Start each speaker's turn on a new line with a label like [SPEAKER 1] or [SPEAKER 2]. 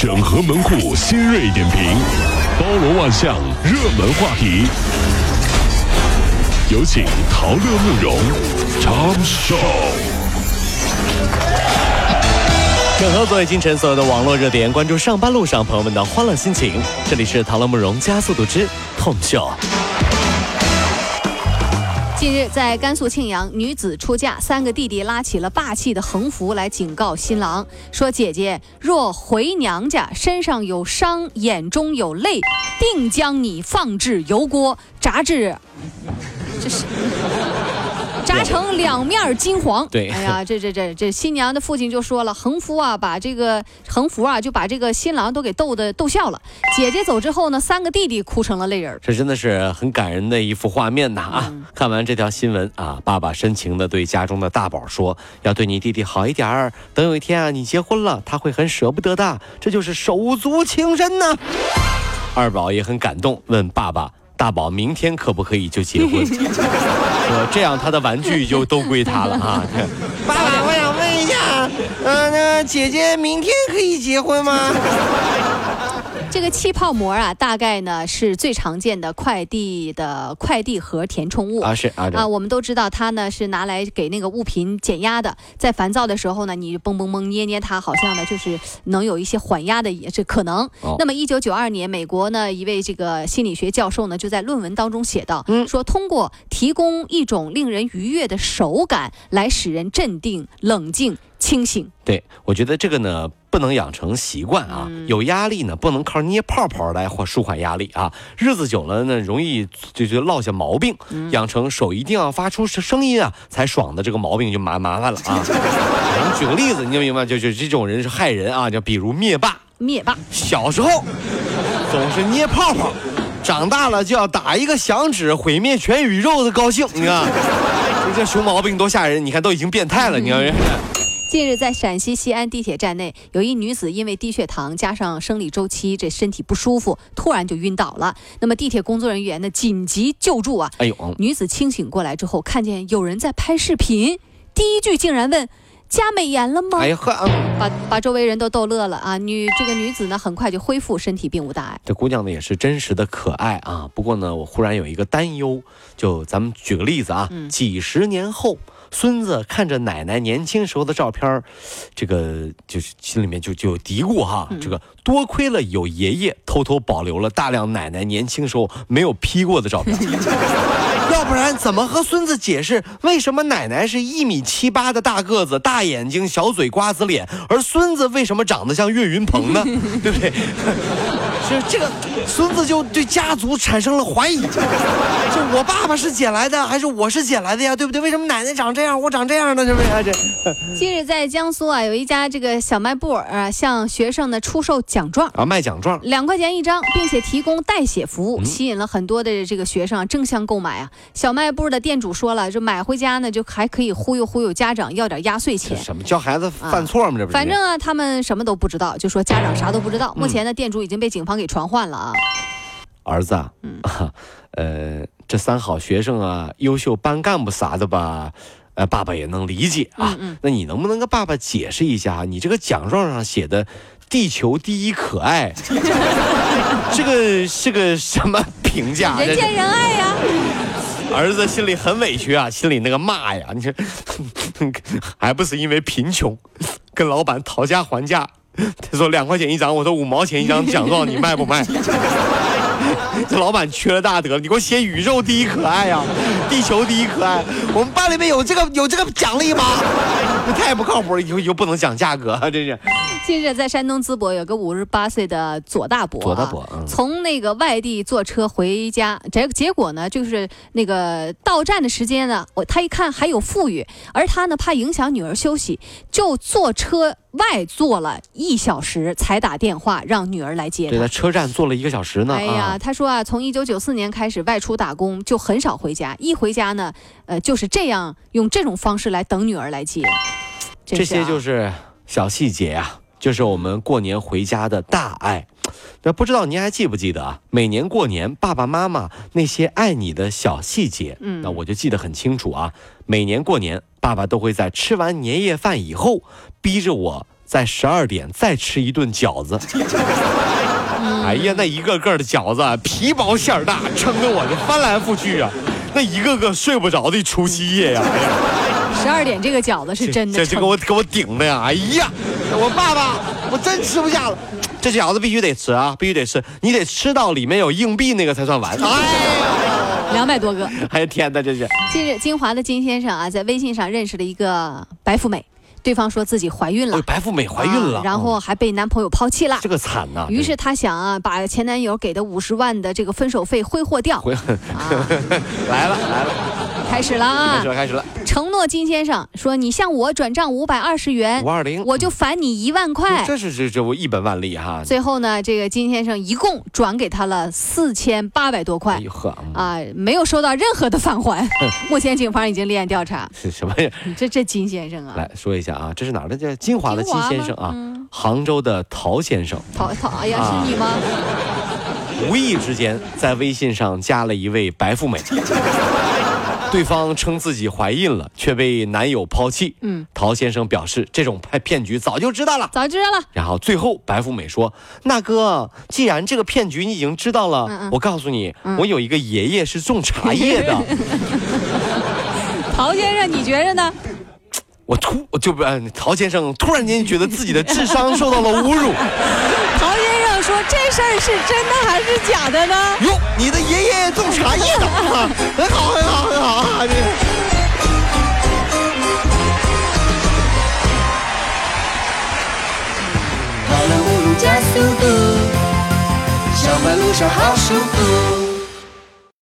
[SPEAKER 1] 整合门户新锐点评，包罗万象，热门话题。有请陶乐慕容长寿。
[SPEAKER 2] 整合昨夜今晨所有的网络热点，关注上班路上朋友们的欢乐心情。这里是陶乐慕容加速度之痛秀。
[SPEAKER 3] 近日，在甘肃庆阳，女子出嫁，三个弟弟拉起了霸气的横幅来警告新郎，说：“姐姐若回娘家，身上有伤，眼中有泪，定将你放置油锅，炸至 这是。”炸成两面金黄。
[SPEAKER 2] 对，
[SPEAKER 3] 哎呀，这这这这新娘的父亲就说了，横幅啊，把这个横幅啊，就把这个新郎都给逗的逗笑了。姐姐走之后呢，三个弟弟哭成了泪人。
[SPEAKER 2] 这真的是很感人的一幅画面呐啊！看完这条新闻啊，爸爸深情的对家中的大宝说，要对你弟弟好一点儿。等有一天啊，你结婚了，他会很舍不得的。这就是手足情深呐。二宝也很感动，问爸爸。大宝明天可不可以就结婚？说这样他的玩具就都归他了啊！
[SPEAKER 4] 爸爸，我想问一下，嗯，那姐姐明天可以结婚吗？
[SPEAKER 3] 这个气泡膜啊，大概呢是最常见的快递的快递盒填充物
[SPEAKER 2] 啊，是啊
[SPEAKER 3] 啊，我们都知道它呢是拿来给那个物品减压的，在烦躁的时候呢，你嘣嘣嘣捏捏它，好像呢就是能有一些缓压的也是可能。那么一九九二年，美国呢一位这个心理学教授呢就在论文当中写道，说通过提供一种令人愉悦的手感来使人镇定、冷静。清醒，
[SPEAKER 2] 对我觉得这个呢不能养成习惯啊。有压力呢不能靠捏泡泡来或舒缓压力啊。日子久了呢容易就就落下毛病，养成手一定要发出声音啊才爽的这个毛病就麻麻烦了啊。我们举个例子，你就明白，就就这种人是害人啊。就比如灭霸，
[SPEAKER 3] 灭霸
[SPEAKER 2] 小时候总是捏泡泡，长大了就要打一个响指毁灭全宇宙的高兴，你看 这熊毛病多吓人！你看都已经变态了，你看。
[SPEAKER 3] 近日，在陕西西安地铁站内，有一女子因为低血糖加上生理周期，这身体不舒服，突然就晕倒了。那么地铁工作人员呢，紧急救助啊！哎呦，女子清醒过来之后，看见有人在拍视频，第一句竟然问：“加美颜了吗？”哎呀呵，把把周围人都逗乐了啊！女这个女子呢，很快就恢复，身体并无大碍。
[SPEAKER 2] 这姑娘呢，也是真实的可爱啊。不过呢，我忽然有一个担忧，就咱们举个例子啊，几十年后。孙子看着奶奶年轻时候的照片这个就是心里面就就有嘀咕哈，这个多亏了有爷爷偷偷保留了大量奶奶年轻时候没有 P 过的照片，要 不然怎么和孙子解释为什么奶奶是一米七八的大个子、大眼睛、小嘴、瓜子脸，而孙子为什么长得像岳云鹏呢？对不对？这这个孙子就对家族产生了怀疑，就我爸爸是捡来的还是我是捡来的呀？对不对？为什么奶奶长这样，我长这样呢？是不是？这
[SPEAKER 3] 近日在江苏啊，有一家这个小卖部啊，向学生呢出售奖状
[SPEAKER 2] 啊，卖奖状，
[SPEAKER 3] 两块钱一张，并且提供代写服务，吸引了很多的这个学生争相购买啊。小卖部的店主说了，就买回家呢，就还可以忽悠忽悠家长要点压岁钱。
[SPEAKER 2] 什么教孩子犯错吗？这不
[SPEAKER 3] 反正啊，他们什么都不知道，就说家长啥都不知道。目前呢，店主已经被警方。给传唤了啊，
[SPEAKER 2] 儿子，嗯，呃，这三好学生啊，优秀班干部啥的吧，呃，爸爸也能理解啊。那你能不能跟爸爸解释一下，你这个奖状上写的“地球第一可爱”，这个是个什么评价？
[SPEAKER 3] 人见人爱呀。
[SPEAKER 2] 儿子心里很委屈啊，心里那个骂呀，你说 还不是因为贫穷，跟老板讨价还价。他说两块钱一张，我说五毛钱一张奖状，你卖不卖？这老板缺了大德，你给我写宇宙第一可爱呀，地球第一可爱。我们班里面有这个有这个奖励吗？太不靠谱了，以后以后不能讲价格，真是。
[SPEAKER 3] 近日在山东淄博有个五十八岁的左大伯，
[SPEAKER 2] 左大伯
[SPEAKER 3] 从那个外地坐车回家，结结果呢就是那个到站的时间呢，我他一看还有富裕，而他呢怕影响女儿休息，就坐车外坐了一小时才打电话让女儿来接他。
[SPEAKER 2] 对，在车站坐了一个小时呢。哎
[SPEAKER 3] 呀，他说啊，从一九九四年开始外出打工就很少回家，一回家呢，呃，就是这样用这种方式来等女儿来接。
[SPEAKER 2] 这些就是小细节啊。就是我们过年回家的大爱，那不知道您还记不记得啊？每年过年，爸爸妈妈那些爱你的小细节，嗯，那我就记得很清楚啊。每年过年，爸爸都会在吃完年夜饭以后，逼着我在十二点再吃一顿饺子。哎呀，那一个个的饺子皮薄馅儿大，撑得我这翻来覆去啊，那一个个睡不着的除夕夜呀！
[SPEAKER 3] 十二点这个饺子是真的，
[SPEAKER 2] 这这给我给我顶的呀！哎呀，我爸爸，我真吃不下了，这饺子必须得吃啊，必须得吃，你得吃到里面有硬币那个才算完。哎
[SPEAKER 3] 呀，两百多个！
[SPEAKER 2] 哎呀天哪，这是！
[SPEAKER 3] 近日，金华的金先生啊，在微信上认识了一个白富美。对方说自己怀孕了，
[SPEAKER 2] 白富美怀孕了，
[SPEAKER 3] 然后还被男朋友抛弃了，
[SPEAKER 2] 这个惨呐。
[SPEAKER 3] 于是她想啊，把前男友给的五十万的这个分手费挥霍掉。
[SPEAKER 2] 来了 来了，
[SPEAKER 3] 开始了啊！
[SPEAKER 2] 开始了开始了。
[SPEAKER 3] 承诺金先生说：“你向我转账五百二十元，
[SPEAKER 2] 五二零，
[SPEAKER 3] 我就返你一万块。”
[SPEAKER 2] 这是这这我一本万利哈。
[SPEAKER 3] 最后呢，这个金先生一共转给他了四千八百多块，呵啊，没有收到任何的返还。目前警方已经立案调查。
[SPEAKER 2] 是什么呀？
[SPEAKER 3] 这这金先生啊，
[SPEAKER 2] 来说一下啊，这是哪儿的？这金华的金先生啊，杭州的陶先生。
[SPEAKER 3] 陶陶，哎呀，是你吗？
[SPEAKER 2] 无意之间在微信上加了一位白富美。对方称自己怀孕了，却被男友抛弃。嗯，陶先生表示这种骗骗局早就知道了，
[SPEAKER 3] 早知道了。
[SPEAKER 2] 然后最后白富美说：“那哥，既然这个骗局你已经知道了，我告诉你，我有一个爷爷是种茶叶的。”
[SPEAKER 3] 陶先生，你觉着呢？
[SPEAKER 2] 我突我就不，陶先生突然间觉得自己的智商受到了侮辱。
[SPEAKER 3] 陶先生说：“这事儿是真的还是假的呢？”
[SPEAKER 2] 哟，你的爷爷种茶叶的，很好，很好，很好啊！你。跑了五路加速度，小马路上好舒服。